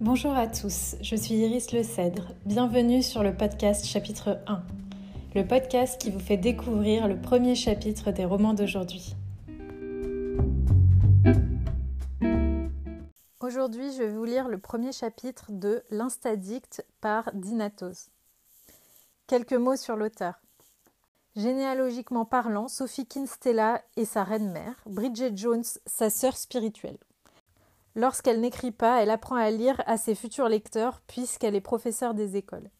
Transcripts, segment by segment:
Bonjour à tous, je suis Iris Le Cèdre. Bienvenue sur le podcast chapitre 1, le podcast qui vous fait découvrir le premier chapitre des romans d'aujourd'hui. Aujourd'hui, je vais vous lire le premier chapitre de L'Instadict par Dinatos. Quelques mots sur l'auteur. Généalogiquement parlant, Sophie Kinstella est sa reine-mère, Bridget Jones sa sœur spirituelle. Lorsqu'elle n'écrit pas, elle apprend à lire à ses futurs lecteurs puisqu'elle est professeure des écoles.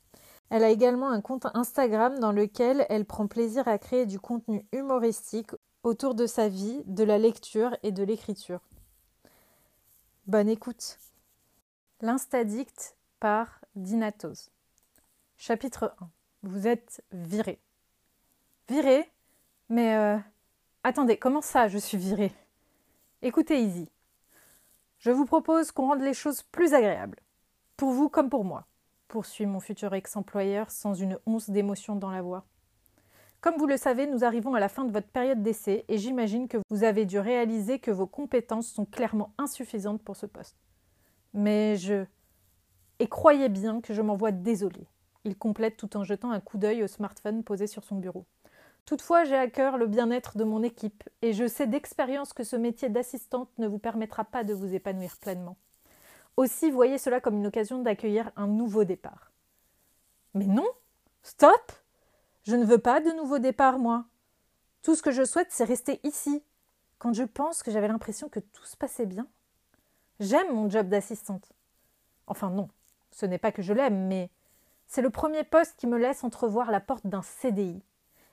Elle a également un compte Instagram dans lequel elle prend plaisir à créer du contenu humoristique autour de sa vie, de la lecture et de l'écriture. Bonne écoute. L'Instadict par Dinatos. Chapitre 1. Vous êtes viré. Viré? Mais euh... attendez, comment ça je suis viré? Écoutez Easy. Je vous propose qu'on rende les choses plus agréables, pour vous comme pour moi, poursuit mon futur ex-employeur sans une once d'émotion dans la voix. Comme vous le savez, nous arrivons à la fin de votre période d'essai et j'imagine que vous avez dû réaliser que vos compétences sont clairement insuffisantes pour ce poste. Mais je. Et croyez bien que je m'en vois désolé. Il complète tout en jetant un coup d'œil au smartphone posé sur son bureau. Toutefois, j'ai à cœur le bien-être de mon équipe et je sais d'expérience que ce métier d'assistante ne vous permettra pas de vous épanouir pleinement. Aussi, voyez cela comme une occasion d'accueillir un nouveau départ. Mais non Stop Je ne veux pas de nouveau départ, moi. Tout ce que je souhaite, c'est rester ici. Quand je pense que j'avais l'impression que tout se passait bien. J'aime mon job d'assistante. Enfin non, ce n'est pas que je l'aime, mais c'est le premier poste qui me laisse entrevoir la porte d'un CDI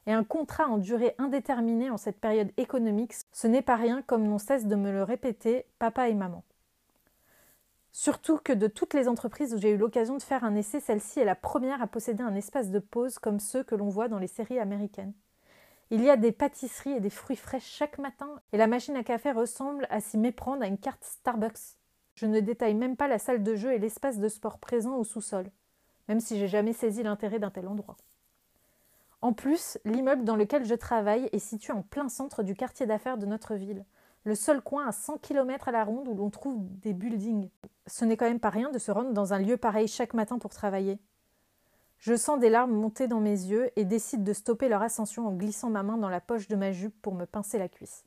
et un contrat en durée indéterminée en cette période économique, ce n'est pas rien comme n'ont cesse de me le répéter papa et maman. Surtout que de toutes les entreprises où j'ai eu l'occasion de faire un essai, celle-ci est la première à posséder un espace de pause comme ceux que l'on voit dans les séries américaines. Il y a des pâtisseries et des fruits frais chaque matin, et la machine à café ressemble à s'y méprendre à une carte Starbucks. Je ne détaille même pas la salle de jeu et l'espace de sport présent au sous-sol, même si j'ai jamais saisi l'intérêt d'un tel endroit. En plus, l'immeuble dans lequel je travaille est situé en plein centre du quartier d'affaires de notre ville, le seul coin à 100 km à la ronde où l'on trouve des buildings. Ce n'est quand même pas rien de se rendre dans un lieu pareil chaque matin pour travailler. Je sens des larmes monter dans mes yeux et décide de stopper leur ascension en glissant ma main dans la poche de ma jupe pour me pincer la cuisse.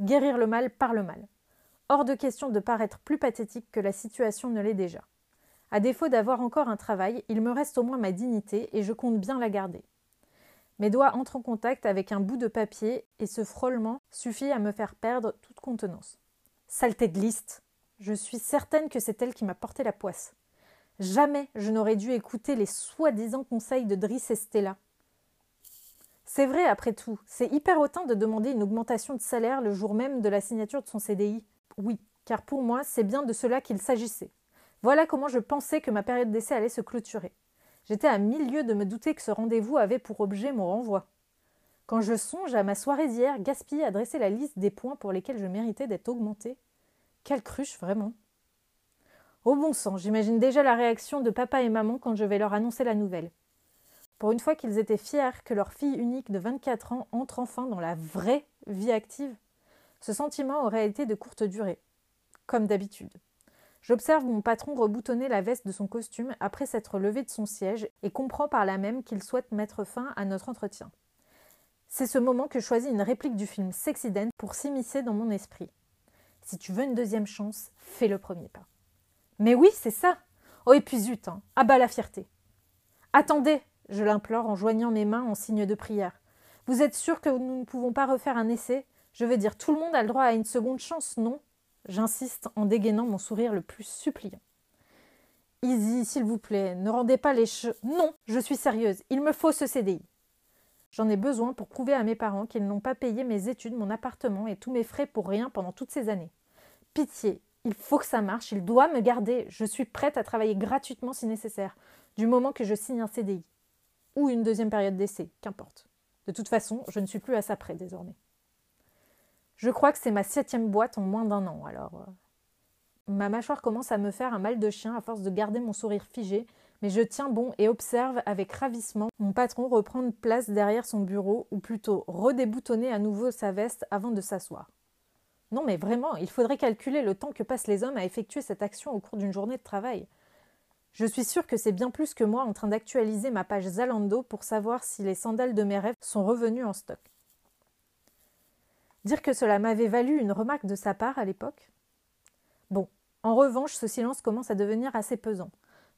Guérir le mal par le mal. Hors de question de paraître plus pathétique que la situation ne l'est déjà. À défaut d'avoir encore un travail, il me reste au moins ma dignité et je compte bien la garder. Mes doigts entrent en contact avec un bout de papier et ce frôlement suffit à me faire perdre toute contenance. Saleté de liste Je suis certaine que c'est elle qui m'a porté la poisse. Jamais je n'aurais dû écouter les soi-disant conseils de Driss et Stella. C'est vrai, après tout, c'est hyper hautain de demander une augmentation de salaire le jour même de la signature de son CDI. Oui, car pour moi, c'est bien de cela qu'il s'agissait. Voilà comment je pensais que ma période d'essai allait se clôturer. J'étais à mille lieues de me douter que ce rendez-vous avait pour objet mon renvoi. Quand je songe à ma soirée d'hier gaspillée à dresser la liste des points pour lesquels je méritais d'être augmentée, quelle cruche vraiment Au bon sang, j'imagine déjà la réaction de papa et maman quand je vais leur annoncer la nouvelle. Pour une fois qu'ils étaient fiers que leur fille unique de 24 ans entre enfin dans la vraie vie active, ce sentiment aurait été de courte durée, comme d'habitude. J'observe mon patron reboutonner la veste de son costume après s'être levé de son siège et comprends par là même qu'il souhaite mettre fin à notre entretien. C'est ce moment que choisit une réplique du film Sexydent pour s'immiscer dans mon esprit. Si tu veux une deuxième chance, fais le premier pas. Mais oui, c'est ça. Oh, et puis zut, hein, à bas la fierté. Attendez, je l'implore en joignant mes mains en signe de prière. Vous êtes sûr que nous ne pouvons pas refaire un essai? Je veux dire, tout le monde a le droit à une seconde chance, non? J'insiste en dégainant mon sourire le plus suppliant. Easy, s'il vous plaît, ne rendez pas les che... Non, je suis sérieuse, il me faut ce CDI. J'en ai besoin pour prouver à mes parents qu'ils n'ont pas payé mes études, mon appartement et tous mes frais pour rien pendant toutes ces années. Pitié, il faut que ça marche, il doit me garder. Je suis prête à travailler gratuitement si nécessaire, du moment que je signe un CDI. Ou une deuxième période d'essai, qu'importe. De toute façon, je ne suis plus à ça près désormais. Je crois que c'est ma septième boîte en moins d'un an, alors. Euh. Ma mâchoire commence à me faire un mal de chien à force de garder mon sourire figé, mais je tiens bon et observe avec ravissement mon patron reprendre place derrière son bureau, ou plutôt redéboutonner à nouveau sa veste avant de s'asseoir. Non, mais vraiment, il faudrait calculer le temps que passent les hommes à effectuer cette action au cours d'une journée de travail. Je suis sûre que c'est bien plus que moi en train d'actualiser ma page Zalando pour savoir si les sandales de mes rêves sont revenues en stock. Dire que cela m'avait valu une remarque de sa part à l'époque? Bon, en revanche, ce silence commence à devenir assez pesant.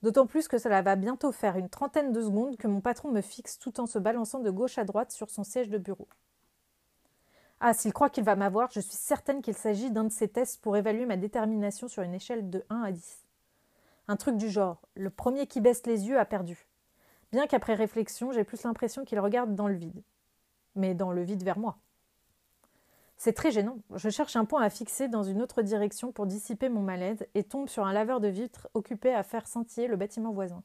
D'autant plus que cela va bientôt faire une trentaine de secondes que mon patron me fixe tout en se balançant de gauche à droite sur son siège de bureau. Ah, s'il croit qu'il va m'avoir, je suis certaine qu'il s'agit d'un de ces tests pour évaluer ma détermination sur une échelle de 1 à 10. Un truc du genre, le premier qui baisse les yeux a perdu. Bien qu'après réflexion, j'ai plus l'impression qu'il regarde dans le vide. Mais dans le vide vers moi. C'est très gênant. Je cherche un point à fixer dans une autre direction pour dissiper mon malaise et tombe sur un laveur de vitres occupé à faire scintiller le bâtiment voisin.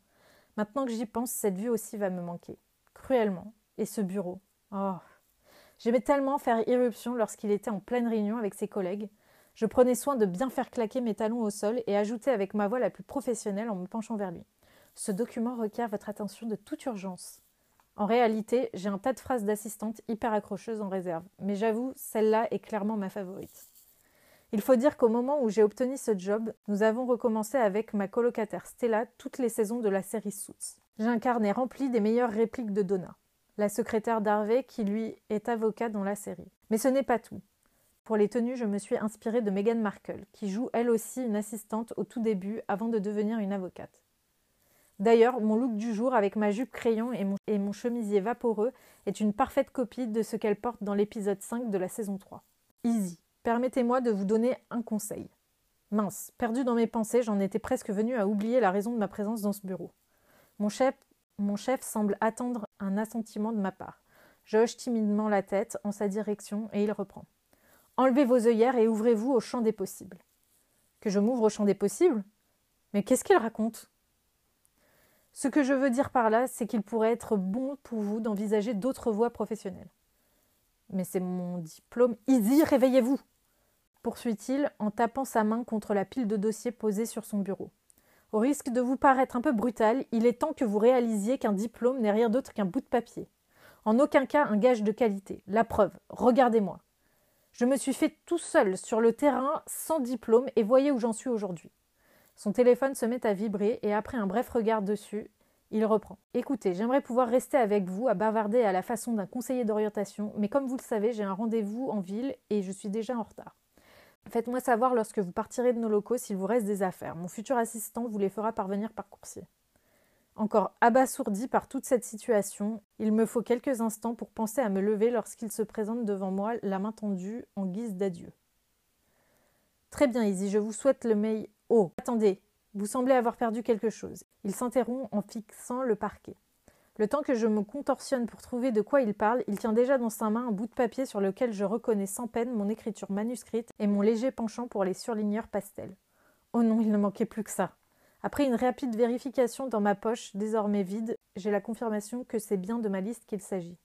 Maintenant que j'y pense, cette vue aussi va me manquer. Cruellement. Et ce bureau. Oh. J'aimais tellement faire irruption lorsqu'il était en pleine réunion avec ses collègues. Je prenais soin de bien faire claquer mes talons au sol et ajoutais avec ma voix la plus professionnelle en me penchant vers lui. Ce document requiert votre attention de toute urgence. En réalité, j'ai un tas de phrases d'assistante hyper accrocheuses en réserve, mais j'avoue, celle-là est clairement ma favorite. Il faut dire qu'au moment où j'ai obtenu ce job, nous avons recommencé avec ma colocataire Stella toutes les saisons de la série Suits. J'ai un carnet des meilleures répliques de Donna, la secrétaire d'Harvey qui lui est avocat dans la série. Mais ce n'est pas tout. Pour les tenues, je me suis inspirée de Meghan Markle, qui joue elle aussi une assistante au tout début avant de devenir une avocate. D'ailleurs, mon look du jour avec ma jupe crayon et mon, chemisier vaporeux est une parfaite copie de ce qu'elle porte dans l'épisode 5 de la saison 3. Easy, permettez-moi de vous donner un conseil. Mince, perdu dans mes pensées, j'en étais presque venu à oublier la raison de ma présence dans ce bureau. Mon chef, mon chef semble attendre un assentiment de ma part. Je hoche timidement la tête en sa direction et il reprend. Enlevez vos œillères et ouvrez-vous au champ des possibles. Que je m'ouvre au champ des possibles? Mais qu'est-ce qu'il raconte? Ce que je veux dire par là, c'est qu'il pourrait être bon pour vous d'envisager d'autres voies professionnelles. Mais c'est mon diplôme. Easy, réveillez-vous poursuit-il en tapant sa main contre la pile de dossiers posés sur son bureau. Au risque de vous paraître un peu brutal, il est temps que vous réalisiez qu'un diplôme n'est rien d'autre qu'un bout de papier. En aucun cas un gage de qualité. La preuve, regardez-moi. Je me suis fait tout seul sur le terrain sans diplôme et voyez où j'en suis aujourd'hui. Son téléphone se met à vibrer et après un bref regard dessus, il reprend. Écoutez, j'aimerais pouvoir rester avec vous à bavarder à la façon d'un conseiller d'orientation, mais comme vous le savez, j'ai un rendez-vous en ville et je suis déjà en retard. Faites-moi savoir lorsque vous partirez de nos locaux s'il vous reste des affaires. Mon futur assistant vous les fera parvenir par coursier. Encore abasourdi par toute cette situation, il me faut quelques instants pour penser à me lever lorsqu'il se présente devant moi, la main tendue, en guise d'adieu. Très bien, Izzy, je vous souhaite le meilleur. Oh, attendez, vous semblez avoir perdu quelque chose. Il s'interrompt en fixant le parquet. Le temps que je me contorsionne pour trouver de quoi il parle, il tient déjà dans sa main un bout de papier sur lequel je reconnais sans peine mon écriture manuscrite et mon léger penchant pour les surligneurs pastels. Oh non, il ne manquait plus que ça. Après une rapide vérification dans ma poche, désormais vide, j'ai la confirmation que c'est bien de ma liste qu'il s'agit.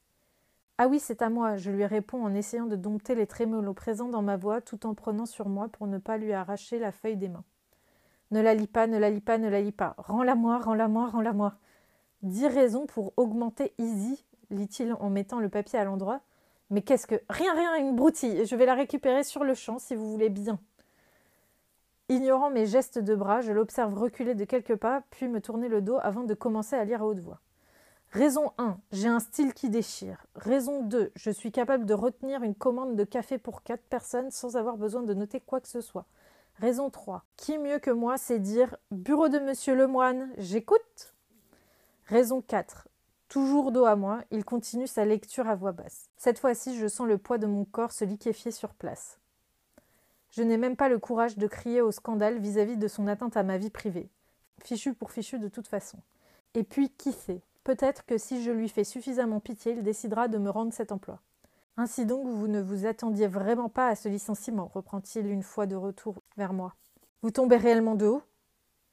Ah oui, c'est à moi, je lui réponds en essayant de dompter les trémolos présents dans ma voix tout en prenant sur moi pour ne pas lui arracher la feuille des mains. Ne la lis pas, ne la lis pas, ne la lis pas. Rends-la-moi, rends-la-moi, rends-la-moi. Dix raisons pour augmenter Easy, lit-il en mettant le papier à l'endroit. Mais qu'est-ce que. Rien, rien, une broutille. Je vais la récupérer sur le champ si vous voulez bien. Ignorant mes gestes de bras, je l'observe reculer de quelques pas, puis me tourner le dos avant de commencer à lire à haute voix. Raison 1. J'ai un style qui déchire. Raison 2. Je suis capable de retenir une commande de café pour quatre personnes sans avoir besoin de noter quoi que ce soit. Raison 3. Qui mieux que moi sait dire Bureau de monsieur Lemoine, j'écoute? Raison 4. Toujours dos à moi, il continue sa lecture à voix basse. Cette fois-ci, je sens le poids de mon corps se liquéfier sur place. Je n'ai même pas le courage de crier au scandale vis-à-vis de son atteinte à ma vie privée. Fichu pour fichu de toute façon. Et puis, qui sait? Peut-être que si je lui fais suffisamment pitié, il décidera de me rendre cet emploi. Ainsi donc, vous ne vous attendiez vraiment pas à ce licenciement, reprend-il une fois de retour vers moi. Vous tombez réellement de haut?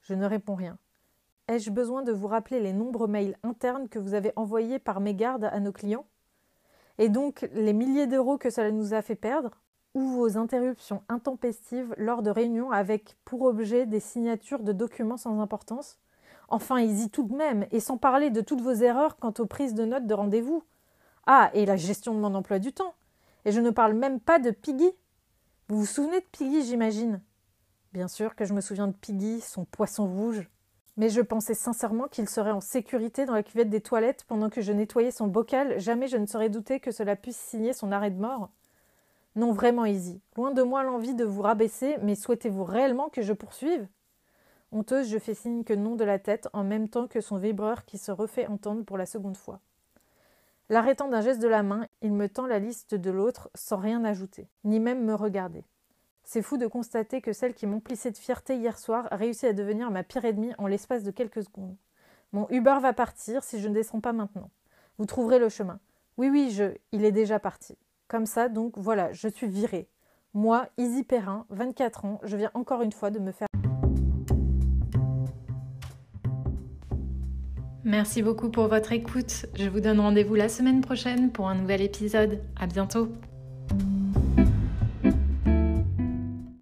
Je ne réponds rien. Ai-je besoin de vous rappeler les nombreux mails internes que vous avez envoyés par mégarde à nos clients? Et donc les milliers d'euros que cela nous a fait perdre? Ou vos interruptions intempestives lors de réunions avec pour objet des signatures de documents sans importance? Enfin, y tout de même, et sans parler de toutes vos erreurs quant aux prises de notes de rendez-vous. Ah, et la gestion de mon emploi du temps. Et je ne parle même pas de Piggy. Vous vous souvenez de Piggy, j'imagine? Bien sûr que je me souviens de Piggy, son poisson rouge. Mais je pensais sincèrement qu'il serait en sécurité dans la cuvette des toilettes pendant que je nettoyais son bocal. Jamais je ne serais douté que cela puisse signer son arrêt de mort. Non, vraiment, Easy. Loin de moi l'envie de vous rabaisser, mais souhaitez-vous réellement que je poursuive? Honteuse, je fais signe que non de la tête, en même temps que son vibreur qui se refait entendre pour la seconde fois. L'arrêtant d'un geste de la main, il me tend la liste de l'autre sans rien ajouter, ni même me regarder. C'est fou de constater que celle qui m'emplissait de fierté hier soir a réussi à devenir ma pire ennemie en l'espace de quelques secondes. Mon Uber va partir si je ne descends pas maintenant. Vous trouverez le chemin. Oui, oui, je. Il est déjà parti. Comme ça, donc voilà, je suis virée. Moi, Easy Perrin, 24 ans, je viens encore une fois de me faire. Merci beaucoup pour votre écoute. Je vous donne rendez-vous la semaine prochaine pour un nouvel épisode. À bientôt.